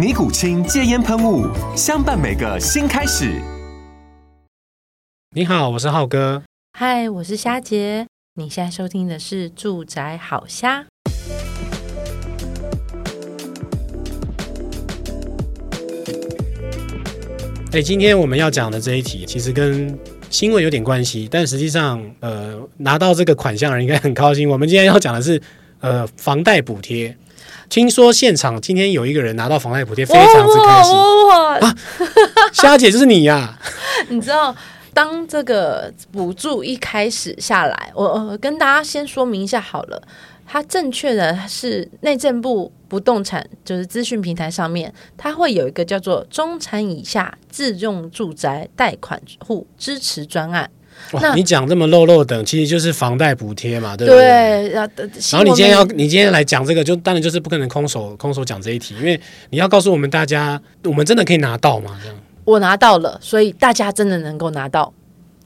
尼古清戒烟喷雾，相伴每个新开始。你好，我是浩哥。嗨，我是虾杰。你现在收听的是《住宅好虾》。哎，今天我们要讲的这一题，其实跟新闻有点关系，但实际上，呃，拿到这个款项的人应该很高兴。我们今天要讲的是，呃，房贷补贴。听说现场今天有一个人拿到房贷补贴，非常之开心。啊，虾姐就是你呀、啊！你知道，当这个补助一开始下来，我我跟大家先说明一下好了。它正确的是内政部不动产就是资讯平台上面，它会有一个叫做中产以下自用住宅贷款户支持专案。哇，你讲这么漏漏等，其实就是房贷补贴嘛，对不对？对，然后你今天要，你今天来讲这个，就当然就是不可能空手空手讲这一题，因为你要告诉我们大家，我们真的可以拿到吗？这样，我拿到了，所以大家真的能够拿到。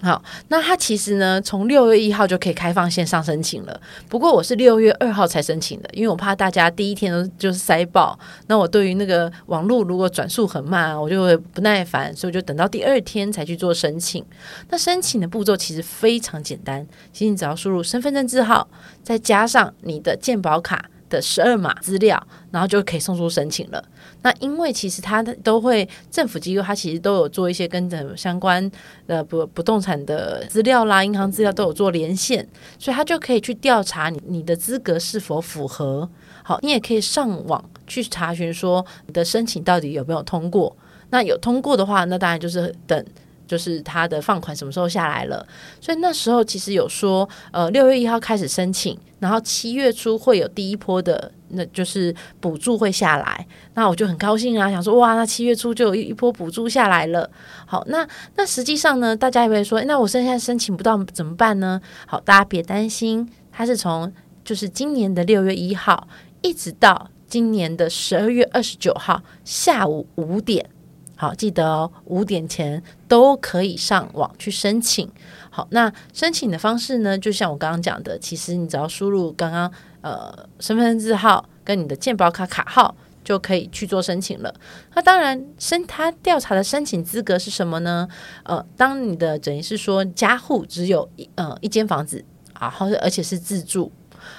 好，那它其实呢，从六月一号就可以开放线上申请了。不过我是六月二号才申请的，因为我怕大家第一天都就是塞爆。那我对于那个网络如果转速很慢，我就会不耐烦，所以我就等到第二天才去做申请。那申请的步骤其实非常简单，其实你只要输入身份证字号，再加上你的健保卡的十二码资料，然后就可以送出申请了。那因为其实它都会政府机构，它其实都有做一些跟着相关的不不动产的资料啦、银行资料都有做连线，所以它就可以去调查你你的资格是否符合。好，你也可以上网去查询说你的申请到底有没有通过。那有通过的话，那当然就是等。就是他的放款什么时候下来了，所以那时候其实有说，呃，六月一号开始申请，然后七月初会有第一波的，那就是补助会下来，那我就很高兴啊，想说哇，那七月初就有一波补助下来了。好，那那实际上呢，大家也会说，那我现在申请不到怎么办呢？好，大家别担心，它是从就是今年的六月一号一直到今年的十二月二十九号下午五点。好，记得哦，五点前都可以上网去申请。好，那申请的方式呢？就像我刚刚讲的，其实你只要输入刚刚呃身份证字号跟你的健保卡卡号，就可以去做申请了。那当然，申他调查的申请资格是什么呢？呃，当你的等于是说家户只有一呃一间房子啊，或者而且是自住。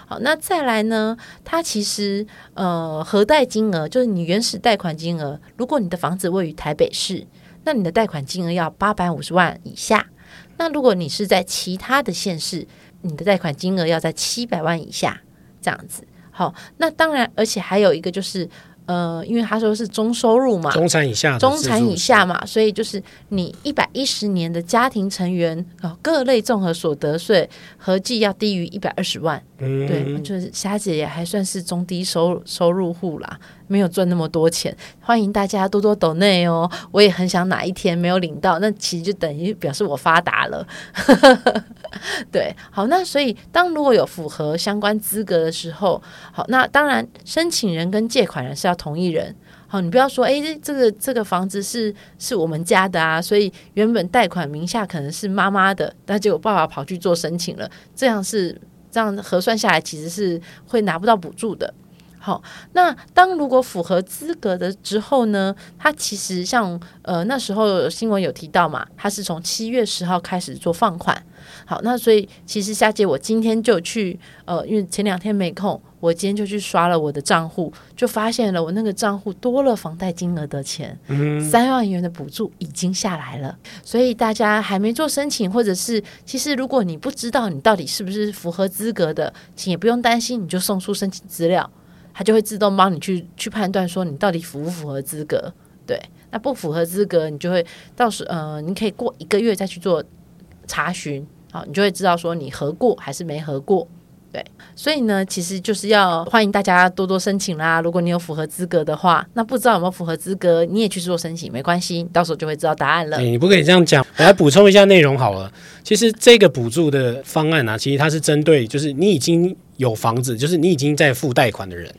好，那再来呢？它其实呃，核贷金额就是你原始贷款金额。如果你的房子位于台北市，那你的贷款金额要八百五十万以下。那如果你是在其他的县市，你的贷款金额要在七百万以下，这样子。好，那当然，而且还有一个就是。呃，因为他说是中收入嘛，中产以下，中产以下嘛，所以就是你一百一十年的家庭成员啊，各类综合所得税合计要低于一百二十万，嗯，对，就是霞姐也还算是中低收收入户啦。没有赚那么多钱，欢迎大家多多抖内哦。我也很想哪一天没有领到，那其实就等于表示我发达了。对，好，那所以当如果有符合相关资格的时候，好，那当然申请人跟借款人是要同一人。好，你不要说，诶，这个这个房子是是我们家的啊，所以原本贷款名下可能是妈妈的，但结果爸爸跑去做申请了，这样是这样核算下来，其实是会拿不到补助的。好，那当如果符合资格的之后呢，它其实像呃那时候新闻有提到嘛，它是从七月十号开始做放款。好，那所以其实夏姐我今天就去呃，因为前两天没空，我今天就去刷了我的账户，就发现了我那个账户多了房贷金额的钱，三万元的补助已经下来了。所以大家还没做申请，或者是其实如果你不知道你到底是不是符合资格的，请也不用担心，你就送出申请资料，它就会自动帮你去去判断说你到底符不符合资格。对，那不符合资格，你就会到时呃，你可以过一个月再去做查询，好，你就会知道说你合过还是没合过。对，所以呢，其实就是要欢迎大家多多申请啦。如果你有符合资格的话，那不知道有没有符合资格，你也去做申请，没关系，到时候就会知道答案了。你不可以这样讲，我来补充一下内容好了。其实这个补助的方案呢、啊，其实它是针对就是你已经有房子，就是你已经在付贷款的人。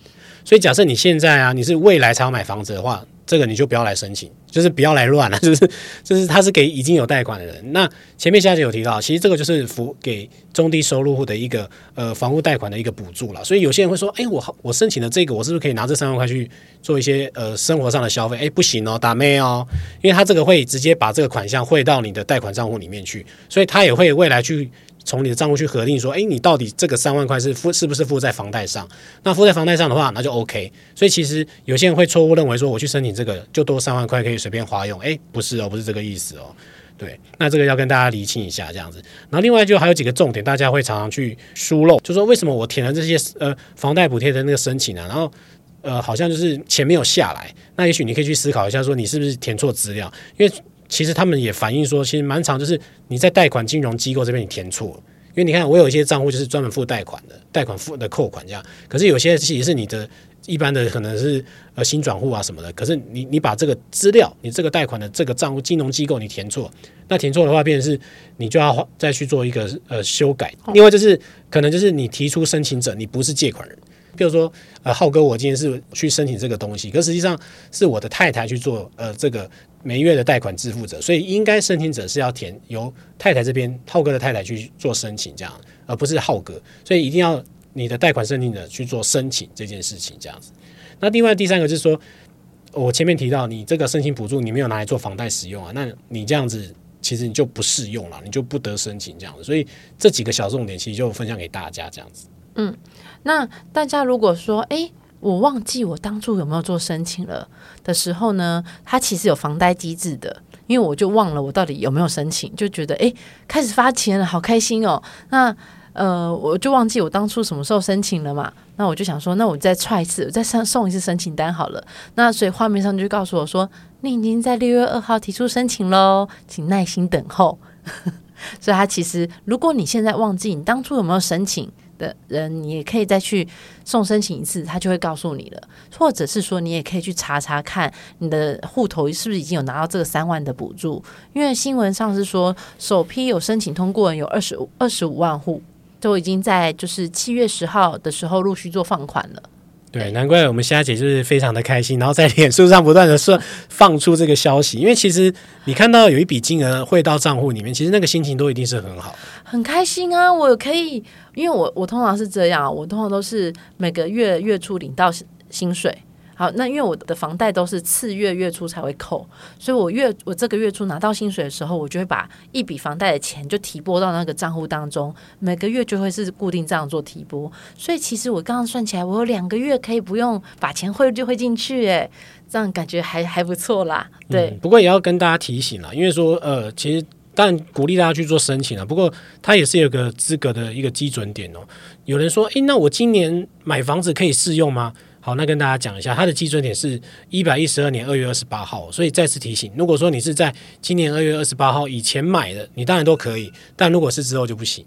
所以假设你现在啊，你是未来才要买房子的话。这个你就不要来申请，就是不要来乱了，就是就是他是给已经有贷款的人。那前面夏姐有提到，其实这个就是扶给中低收入户的一个呃房屋贷款的一个补助了。所以有些人会说，哎，我我申请的这个，我是不是可以拿这三万块去做一些呃生活上的消费？哎，不行哦，打咩哦，因为他这个会直接把这个款项汇到你的贷款账户里面去，所以他也会未来去。从你的账户去核定说，哎，你到底这个三万块是付是不是付在房贷上？那付在房贷上的话，那就 OK。所以其实有些人会错误认为说，我去申请这个就多三万块可以随便花用，哎，不是哦，不是这个意思哦。对，那这个要跟大家厘清一下这样子。然后另外就还有几个重点，大家会常常去疏漏，就说为什么我填了这些呃房贷补贴的那个申请啊，然后呃好像就是钱没有下来。那也许你可以去思考一下，说你是不是填错资料，因为。其实他们也反映说，其实蛮长就是你在贷款金融机构这边你填错，因为你看我有一些账户就是专门付贷款的，贷款付的扣款这样，可是有些其实是你的一般的可能是呃新转户啊什么的，可是你你把这个资料，你这个贷款的这个账户金融机构你填错，那填错的话，变成是你就要再去做一个呃修改。另外就是可能就是你提出申请者，你不是借款人。比如说，呃，浩哥，我今天是去申请这个东西，可实际上是我的太太去做，呃，这个每月的贷款支付者，所以应该申请者是要填由太太这边浩哥的太太去做申请，这样，而不是浩哥，所以一定要你的贷款申请者去做申请这件事情，这样子。那另外第三个就是说，我前面提到你这个申请补助你没有拿来做房贷使用啊，那你这样子其实你就不适用了，你就不得申请这样子。所以这几个小重点其实就分享给大家这样子。嗯。那大家如果说，哎，我忘记我当初有没有做申请了的时候呢，它其实有房贷机制的，因为我就忘了我到底有没有申请，就觉得哎，开始发钱了，好开心哦。那呃，我就忘记我当初什么时候申请了嘛。那我就想说，那我再踹一次，我再上送一次申请单好了。那所以画面上就告诉我说，你已经在六月二号提出申请喽，请耐心等候。所以，他其实如果你现在忘记你当初有没有申请。的人，你也可以再去送申请一次，他就会告诉你了。或者是说，你也可以去查查看你的户头是不是已经有拿到这个三万的补助，因为新闻上是说，首批有申请通过有二十五二十五万户，都已经在就是七月十号的时候陆续做放款了。对，难怪我们虾姐就是非常的开心，然后在脸书上不断的说放出这个消息，因为其实你看到有一笔金额汇到账户里面，其实那个心情都一定是很好，很开心啊！我可以，因为我我通常是这样，我通常都是每个月月初领到薪水。好，那因为我的房贷都是次月月初才会扣，所以我月我这个月初拿到薪水的时候，我就会把一笔房贷的钱就提拨到那个账户当中，每个月就会是固定这样做提拨，所以其实我刚刚算起来，我有两个月可以不用把钱汇就汇进去，诶，这样感觉还还不错啦。对、不过也要跟大家提醒啦，因为说呃，其实但鼓励大家去做申请啊，不过它也是有个资格的一个基准点哦。有人说，诶，那我今年买房子可以适用吗？好，那跟大家讲一下，它的基准点是一百一十二年二月二十八号，所以再次提醒，如果说你是在今年二月二十八号以前买的，你当然都可以，但如果是之后就不行。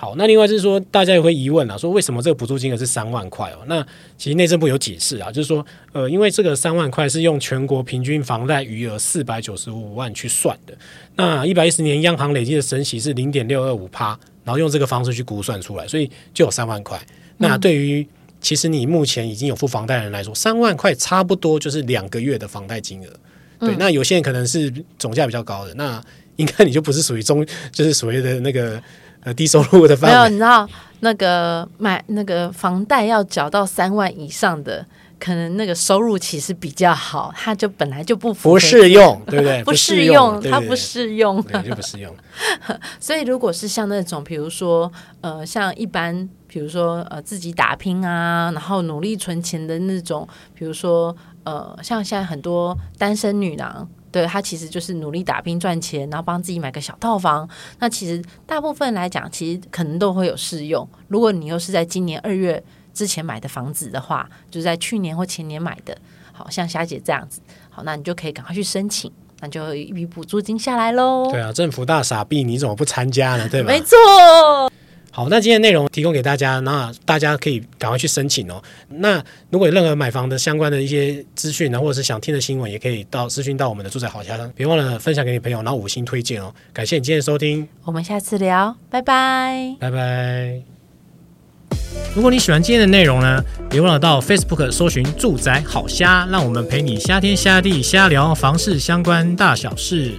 好，那另外就是说，大家也会疑问啊，说为什么这个补助金额是三万块哦？那其实内政部有解释啊，就是说，呃，因为这个三万块是用全国平均房贷余额四百九十五万去算的，那一百一十年央行累计的升息是零点六二五趴，然后用这个方式去估算出来，所以就有三万块。那对于其实你目前已经有付房贷的人来说，三万块差不多就是两个月的房贷金额。对，嗯、那有些人可能是总价比较高的，那应该你就不是属于中，就是所谓的那个呃低收入的范围。没有，你知道那个买那个房贷要缴到三万以上的，可能那个收入其实比较好，他就本来就不符 不适用，对不对？不适用，他不适用，对，就不适用。所以如果是像那种，比如说呃，像一般，比如说呃，自己打拼啊，然后努力存钱的那种，比如说呃，像现在很多单身女郎，对，他其实就是努力打拼赚钱，然后帮自己买个小套房。那其实大部分来讲，其实可能都会有适用。如果你又是在今年二月。之前买的房子的话，就是在去年或前年买的，好像霞姐这样子，好，那你就可以赶快去申请，那就有一笔补助金下来喽。对啊，政府大傻逼，你怎么不参加呢？对吧？没错。好，那今天内容提供给大家，那大家可以赶快去申请哦。那如果有任何买房的相关的一些资讯呢，或者是想听的新闻，也可以到私讯到我们的住宅好家，别忘了分享给你朋友，然后五星推荐哦。感谢你今天的收听，我们下次聊，拜拜，拜拜。如果你喜欢今天的内容呢，别忘了到 Facebook 搜寻“住宅好虾”，让我们陪你瞎天瞎地瞎聊房事相关大小事。